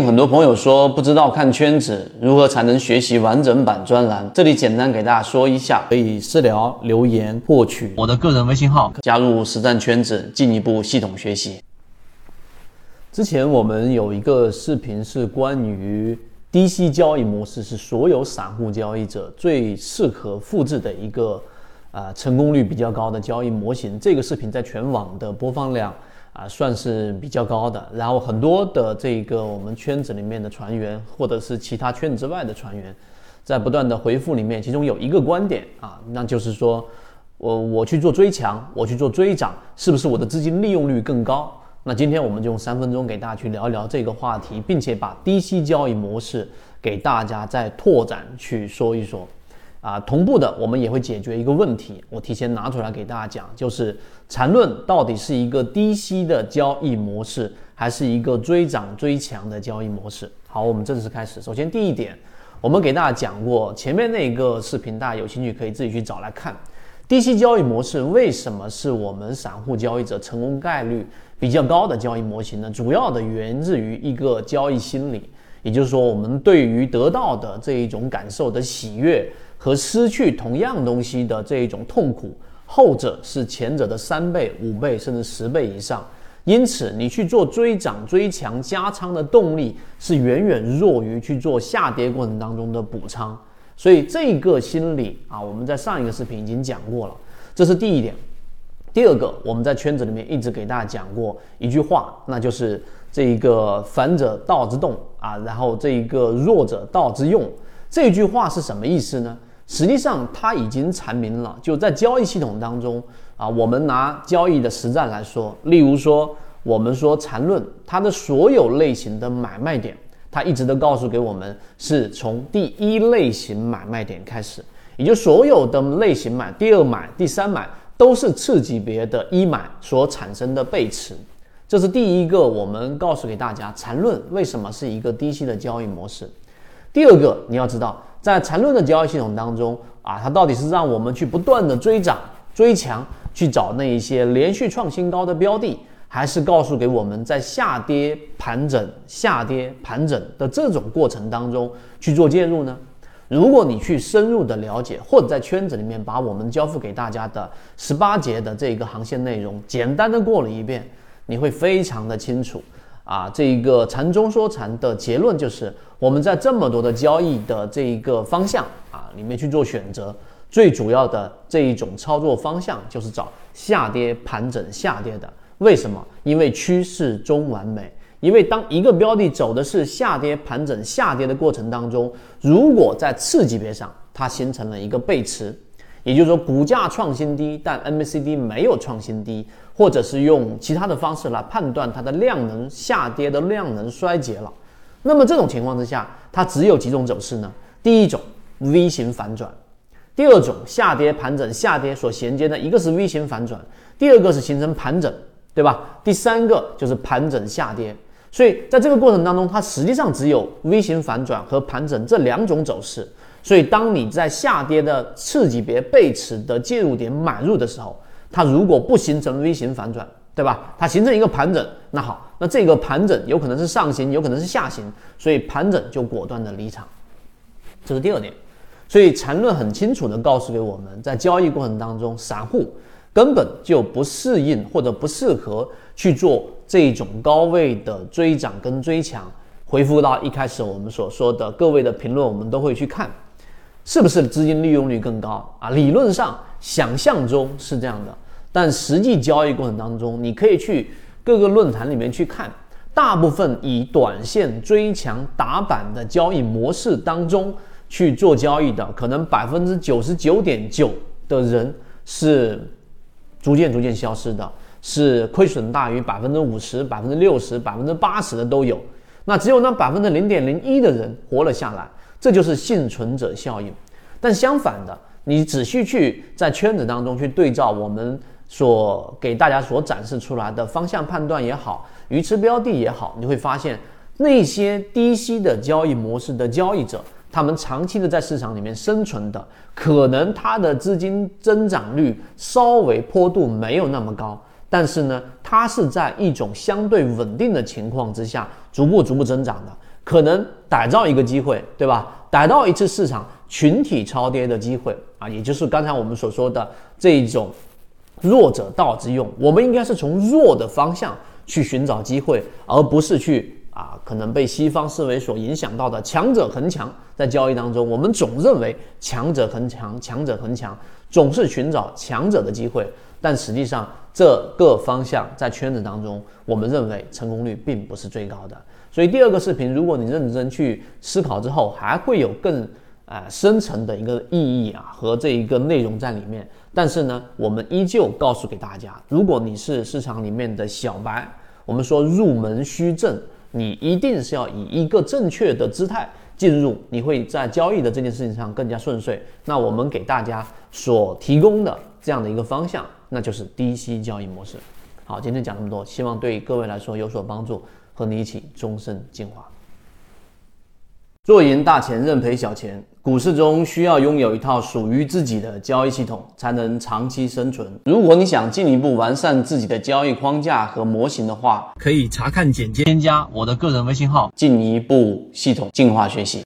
很多朋友说不知道看圈子如何才能学习完整版专栏，这里简单给大家说一下，可以私聊留言获取我的个人微信号，加入实战圈子，进一步系统学习。之前我们有一个视频是关于低息交易模式，是所有散户交易者最适合复制的一个啊成功率比较高的交易模型。这个视频在全网的播放量。啊，算是比较高的。然后很多的这个我们圈子里面的船员，或者是其他圈子之外的船员，在不断的回复里面，其中有一个观点啊，那就是说，我我去做追强，我去做追涨，是不是我的资金利用率更高？那今天我们就用三分钟给大家去聊一聊这个话题，并且把低息交易模式给大家再拓展去说一说。啊，同步的我们也会解决一个问题，我提前拿出来给大家讲，就是缠论到底是一个低息的交易模式，还是一个追涨追强的交易模式？好，我们正式开始。首先第一点，我们给大家讲过前面那个视频，大家有兴趣可以自己去找来看。低息交易模式为什么是我们散户交易者成功概率比较高的交易模型呢？主要的源自于一个交易心理，也就是说，我们对于得到的这一种感受的喜悦。和失去同样东西的这一种痛苦，后者是前者的三倍、五倍甚至十倍以上。因此，你去做追涨、追强、加仓的动力是远远弱于去做下跌过程当中的补仓。所以，这个心理啊，我们在上一个视频已经讲过了。这是第一点。第二个，我们在圈子里面一直给大家讲过一句话，那就是这一个反者道之动啊，然后这一个弱者道之用。这句话是什么意思呢？实际上，它已经阐明了，就在交易系统当中啊，我们拿交易的实战来说，例如说，我们说缠论，它的所有类型的买卖点，它一直都告诉给我们，是从第一类型买卖点开始，也就所有的类型买、第二买、第三买，都是次级别的一买所产生的背驰，这是第一个，我们告诉给大家，缠论为什么是一个低息的交易模式。第二个，你要知道。在缠论的交易系统当中啊，它到底是让我们去不断的追涨追强，去找那一些连续创新高的标的，还是告诉给我们在下跌盘整、下跌盘整的这种过程当中去做介入呢？如果你去深入的了解，或者在圈子里面把我们交付给大家的十八节的这个航线内容简单的过了一遍，你会非常的清楚。啊，这一个禅中说禅的结论就是，我们在这么多的交易的这一个方向啊里面去做选择，最主要的这一种操作方向就是找下跌盘整下跌的。为什么？因为趋势中完美。因为当一个标的走的是下跌盘整下跌的过程当中，如果在次级别上它形成了一个背驰。也就是说，股价创新低，但 MACD 没有创新低，或者是用其他的方式来判断它的量能下跌的量能衰竭了。那么这种情况之下，它只有几种走势呢？第一种 V 型反转，第二种下跌盘整下跌所衔接的一个是 V 型反转，第二个是形成盘整，对吧？第三个就是盘整下跌。所以在这个过程当中，它实际上只有 V 型反转和盘整这两种走势。所以，当你在下跌的次级别背驰的介入点买入的时候，它如果不形成 V 型反转，对吧？它形成一个盘整，那好，那这个盘整有可能是上行，有可能是下行，所以盘整就果断的离场。这是第二点。所以缠论很清楚的告诉给我们，在交易过程当中，散户根本就不适应或者不适合去做这种高位的追涨跟追强。回复到一开始我们所说的各位的评论，我们都会去看。是不是资金利用率更高啊？理论上想象中是这样的，但实际交易过程当中，你可以去各个论坛里面去看，大部分以短线追强打板的交易模式当中去做交易的，可能百分之九十九点九的人是逐渐逐渐消失的，是亏损大于百分之五十、百分之六十、百分之八十的都有，那只有那百分之零点零一的人活了下来。这就是幸存者效应，但相反的，你仔细去在圈子当中去对照我们所给大家所展示出来的方向判断也好，鱼池标的也好，你会发现那些低息的交易模式的交易者，他们长期的在市场里面生存的，可能它的资金增长率稍微坡度没有那么高，但是呢，它是在一种相对稳定的情况之下，逐步逐步增长的。可能逮到一个机会，对吧？逮到一次市场群体超跌的机会啊，也就是刚才我们所说的这一种弱者道之用。我们应该是从弱的方向去寻找机会，而不是去啊可能被西方思维所影响到的强者恒强。在交易当中，我们总认为强者恒强，强者恒强，总是寻找强者的机会。但实际上，这个方向在圈子当中，我们认为成功率并不是最高的。所以第二个视频，如果你认真去思考之后，还会有更啊深层的一个意义啊和这一个内容在里面。但是呢，我们依旧告诉给大家，如果你是市场里面的小白，我们说入门须正，你一定是要以一个正确的姿态。进入你会在交易的这件事情上更加顺遂。那我们给大家所提供的这样的一个方向，那就是低息交易模式。好，今天讲这么多，希望对各位来说有所帮助，和你一起终身进化。做赢大钱，认赔小钱。股市中需要拥有一套属于自己的交易系统，才能长期生存。如果你想进一步完善自己的交易框架和模型的话，可以查看简介，添加我的个人微信号，进一步系统进化学习。